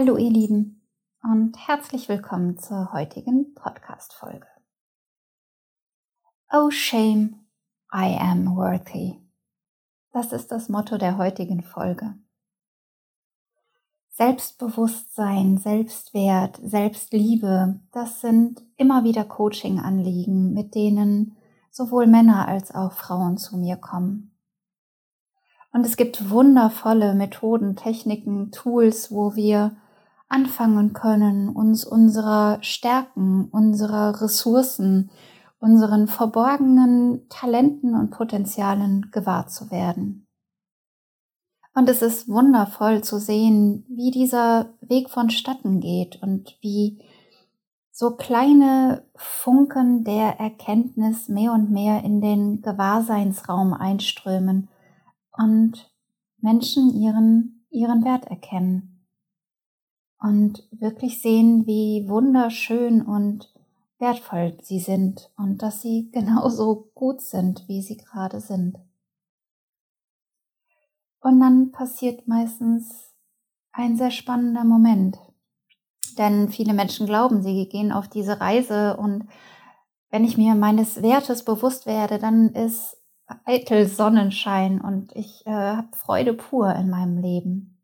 Hallo ihr Lieben und herzlich willkommen zur heutigen Podcast-Folge. Oh shame, I am worthy. Das ist das Motto der heutigen Folge. Selbstbewusstsein, Selbstwert, Selbstliebe, das sind immer wieder Coaching-Anliegen, mit denen sowohl Männer als auch Frauen zu mir kommen. Und es gibt wundervolle Methoden, Techniken, Tools, wo wir anfangen können, uns unserer Stärken, unserer Ressourcen, unseren verborgenen Talenten und Potenzialen gewahr zu werden. Und es ist wundervoll zu sehen, wie dieser Weg vonstatten geht und wie so kleine Funken der Erkenntnis mehr und mehr in den Gewahrseinsraum einströmen und Menschen ihren, ihren Wert erkennen und wirklich sehen, wie wunderschön und wertvoll sie sind und dass sie genauso gut sind, wie sie gerade sind. Und dann passiert meistens ein sehr spannender Moment. Denn viele Menschen glauben, sie gehen auf diese Reise und wenn ich mir meines Wertes bewusst werde, dann ist eitel Sonnenschein und ich äh, habe Freude pur in meinem Leben.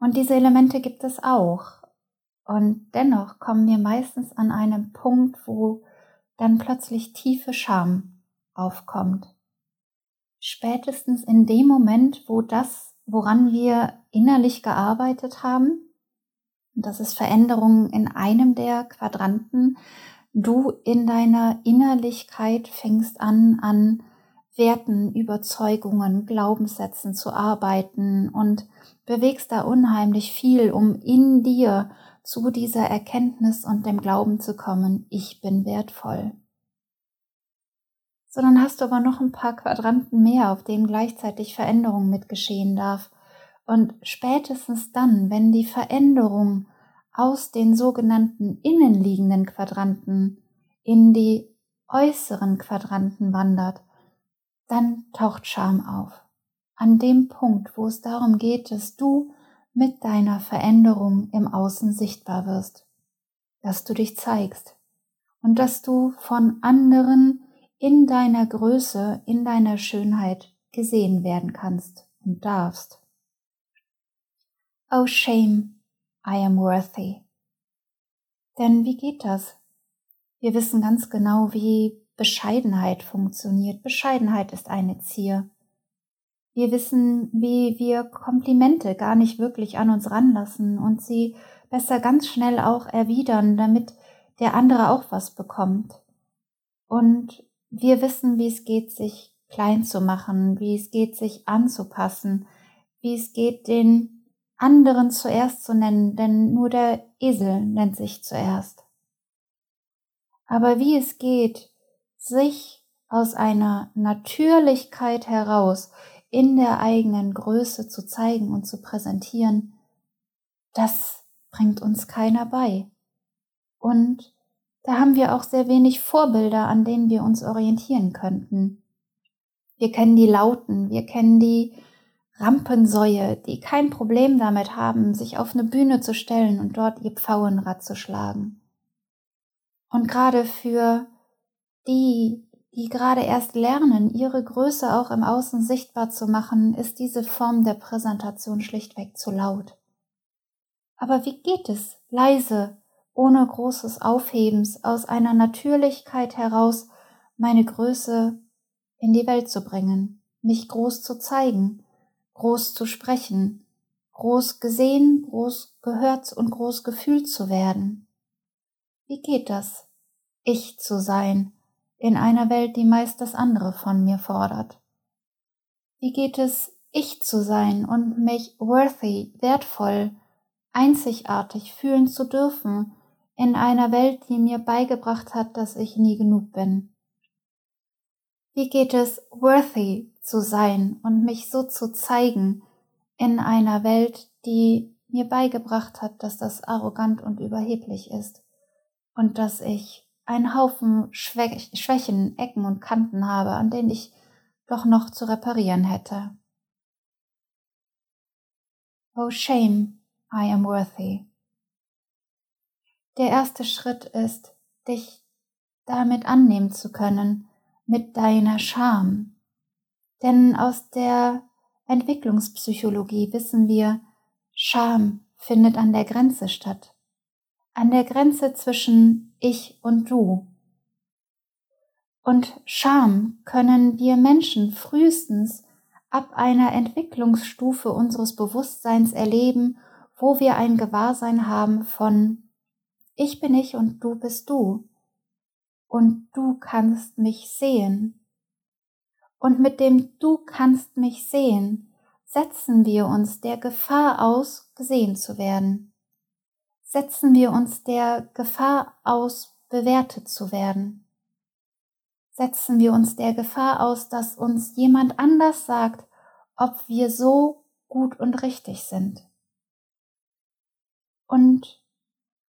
Und diese Elemente gibt es auch. Und dennoch kommen wir meistens an einem Punkt, wo dann plötzlich tiefe Scham aufkommt. Spätestens in dem Moment, wo das, woran wir innerlich gearbeitet haben, und das ist Veränderung in einem der Quadranten, du in deiner Innerlichkeit fängst an, an Werten, Überzeugungen, Glaubenssätzen zu arbeiten und bewegst da unheimlich viel, um in dir zu dieser Erkenntnis und dem Glauben zu kommen, ich bin wertvoll. Sondern hast du aber noch ein paar Quadranten mehr, auf denen gleichzeitig Veränderung mitgeschehen darf. Und spätestens dann, wenn die Veränderung aus den sogenannten innenliegenden Quadranten in die äußeren Quadranten wandert, dann taucht Scham auf. An dem Punkt, wo es darum geht, dass du mit deiner Veränderung im Außen sichtbar wirst, dass du dich zeigst und dass du von anderen in deiner Größe, in deiner Schönheit gesehen werden kannst und darfst. Oh shame, I am worthy. Denn wie geht das? Wir wissen ganz genau, wie Bescheidenheit funktioniert. Bescheidenheit ist eine Zier. Wir wissen, wie wir Komplimente gar nicht wirklich an uns ranlassen und sie besser ganz schnell auch erwidern, damit der andere auch was bekommt. Und wir wissen, wie es geht, sich klein zu machen, wie es geht, sich anzupassen, wie es geht, den anderen zuerst zu nennen, denn nur der Esel nennt sich zuerst. Aber wie es geht, sich aus einer Natürlichkeit heraus in der eigenen Größe zu zeigen und zu präsentieren, das bringt uns keiner bei. Und da haben wir auch sehr wenig Vorbilder, an denen wir uns orientieren könnten. Wir kennen die Lauten, wir kennen die Rampensäue, die kein Problem damit haben, sich auf eine Bühne zu stellen und dort ihr Pfauenrad zu schlagen. Und gerade für die, die gerade erst lernen, ihre Größe auch im Außen sichtbar zu machen, ist diese Form der Präsentation schlichtweg zu laut. Aber wie geht es, leise, ohne großes Aufhebens, aus einer Natürlichkeit heraus meine Größe in die Welt zu bringen, mich groß zu zeigen, groß zu sprechen, groß gesehen, groß gehört und groß gefühlt zu werden? Wie geht das, ich zu sein, in einer Welt, die meist das andere von mir fordert? Wie geht es, ich zu sein und mich worthy, wertvoll, einzigartig fühlen zu dürfen in einer Welt, die mir beigebracht hat, dass ich nie genug bin? Wie geht es, worthy zu sein und mich so zu zeigen in einer Welt, die mir beigebracht hat, dass das arrogant und überheblich ist und dass ich einen Haufen Schwächen, Ecken und Kanten habe, an denen ich doch noch zu reparieren hätte. Oh shame, I am worthy. Der erste Schritt ist, dich damit annehmen zu können, mit deiner Scham. Denn aus der Entwicklungspsychologie wissen wir, Scham findet an der Grenze statt. An der Grenze zwischen ich und du. Und Scham können wir Menschen frühestens ab einer Entwicklungsstufe unseres Bewusstseins erleben, wo wir ein Gewahrsein haben von ich bin ich und du bist du. Und du kannst mich sehen. Und mit dem du kannst mich sehen, setzen wir uns der Gefahr aus, gesehen zu werden. Setzen wir uns der Gefahr aus, bewertet zu werden. Setzen wir uns der Gefahr aus, dass uns jemand anders sagt, ob wir so gut und richtig sind. Und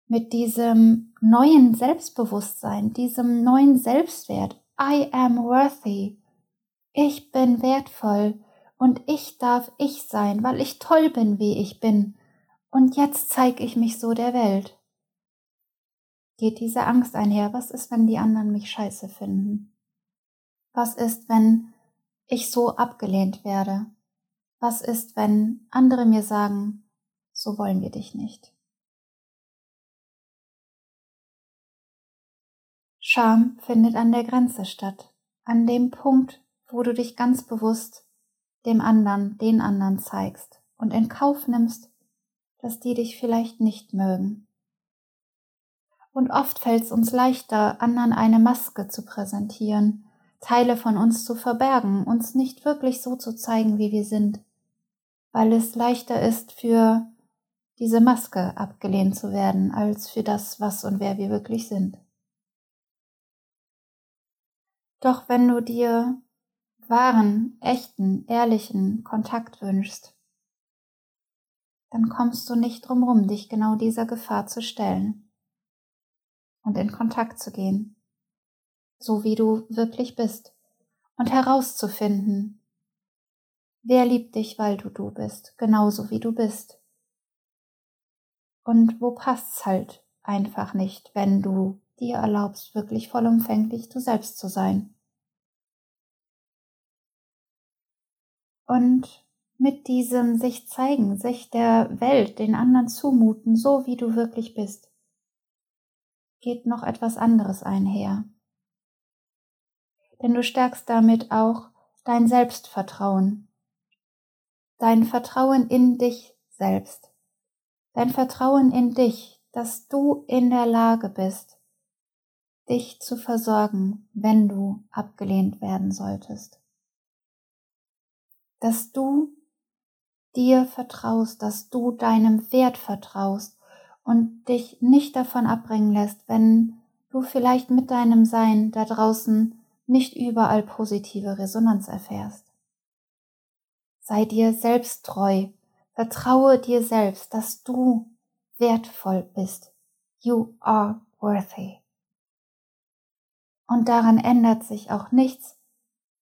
mit diesem neuen Selbstbewusstsein, diesem neuen Selbstwert, I am worthy, ich bin wertvoll und ich darf ich sein, weil ich toll bin, wie ich bin, und jetzt zeige ich mich so der Welt. Geht diese Angst einher, was ist, wenn die anderen mich scheiße finden? Was ist, wenn ich so abgelehnt werde? Was ist, wenn andere mir sagen, so wollen wir dich nicht? Scham findet an der Grenze statt, an dem Punkt, wo du dich ganz bewusst dem anderen, den anderen zeigst und in Kauf nimmst, dass die dich vielleicht nicht mögen. Und oft fällt es uns leichter, anderen eine Maske zu präsentieren, Teile von uns zu verbergen, uns nicht wirklich so zu zeigen, wie wir sind, weil es leichter ist, für diese Maske abgelehnt zu werden, als für das, was und wer wir wirklich sind. Doch wenn du dir wahren, echten, ehrlichen Kontakt wünschst, dann kommst du nicht drumrum, dich genau dieser Gefahr zu stellen und in Kontakt zu gehen so wie du wirklich bist, und herauszufinden, wer liebt dich, weil du du bist, genauso wie du bist. Und wo passt's halt einfach nicht, wenn du dir erlaubst, wirklich vollumfänglich du selbst zu sein. Und mit diesem sich zeigen, sich der Welt, den anderen zumuten, so wie du wirklich bist, geht noch etwas anderes einher denn du stärkst damit auch dein Selbstvertrauen, dein Vertrauen in dich selbst, dein Vertrauen in dich, dass du in der Lage bist, dich zu versorgen, wenn du abgelehnt werden solltest. Dass du dir vertraust, dass du deinem Wert vertraust und dich nicht davon abbringen lässt, wenn du vielleicht mit deinem Sein da draußen nicht überall positive Resonanz erfährst. Sei dir selbst treu, vertraue dir selbst, dass du wertvoll bist. You are worthy. Und daran ändert sich auch nichts,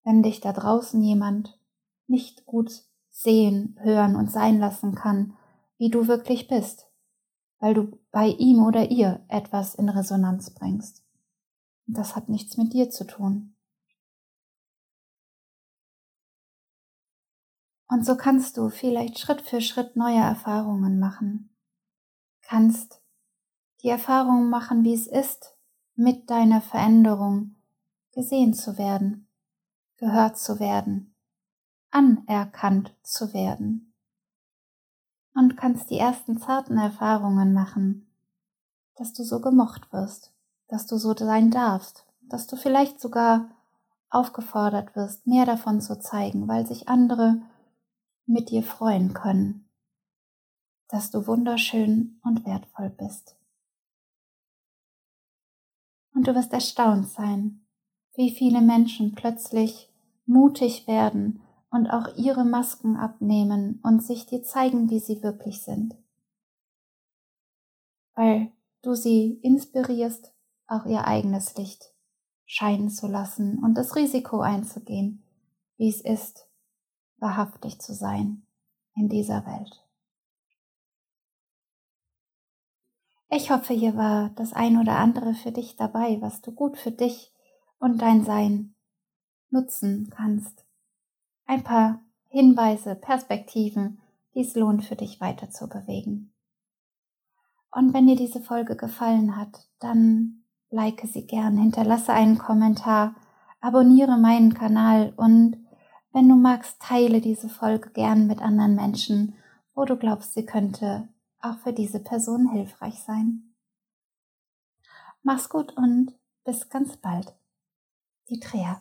wenn dich da draußen jemand nicht gut sehen, hören und sein lassen kann, wie du wirklich bist, weil du bei ihm oder ihr etwas in Resonanz bringst. Und das hat nichts mit dir zu tun. Und so kannst du vielleicht Schritt für Schritt neue Erfahrungen machen. Kannst die Erfahrung machen, wie es ist, mit deiner Veränderung gesehen zu werden, gehört zu werden, anerkannt zu werden. Und kannst die ersten zarten Erfahrungen machen, dass du so gemocht wirst, dass du so sein darfst, dass du vielleicht sogar aufgefordert wirst, mehr davon zu zeigen, weil sich andere mit dir freuen können, dass du wunderschön und wertvoll bist. Und du wirst erstaunt sein, wie viele Menschen plötzlich mutig werden und auch ihre Masken abnehmen und sich dir zeigen, wie sie wirklich sind. Weil du sie inspirierst, auch ihr eigenes Licht scheinen zu lassen und das Risiko einzugehen, wie es ist, wahrhaftig zu sein in dieser Welt. Ich hoffe, hier war das ein oder andere für dich dabei, was du gut für dich und dein Sein nutzen kannst. Ein paar Hinweise, Perspektiven, die es lohnt für dich weiter zu bewegen. Und wenn dir diese Folge gefallen hat, dann like sie gern, hinterlasse einen Kommentar, abonniere meinen Kanal und wenn du magst, teile diese Folge gern mit anderen Menschen, wo du glaubst, sie könnte auch für diese Person hilfreich sein. Mach's gut und bis ganz bald. Die Trea.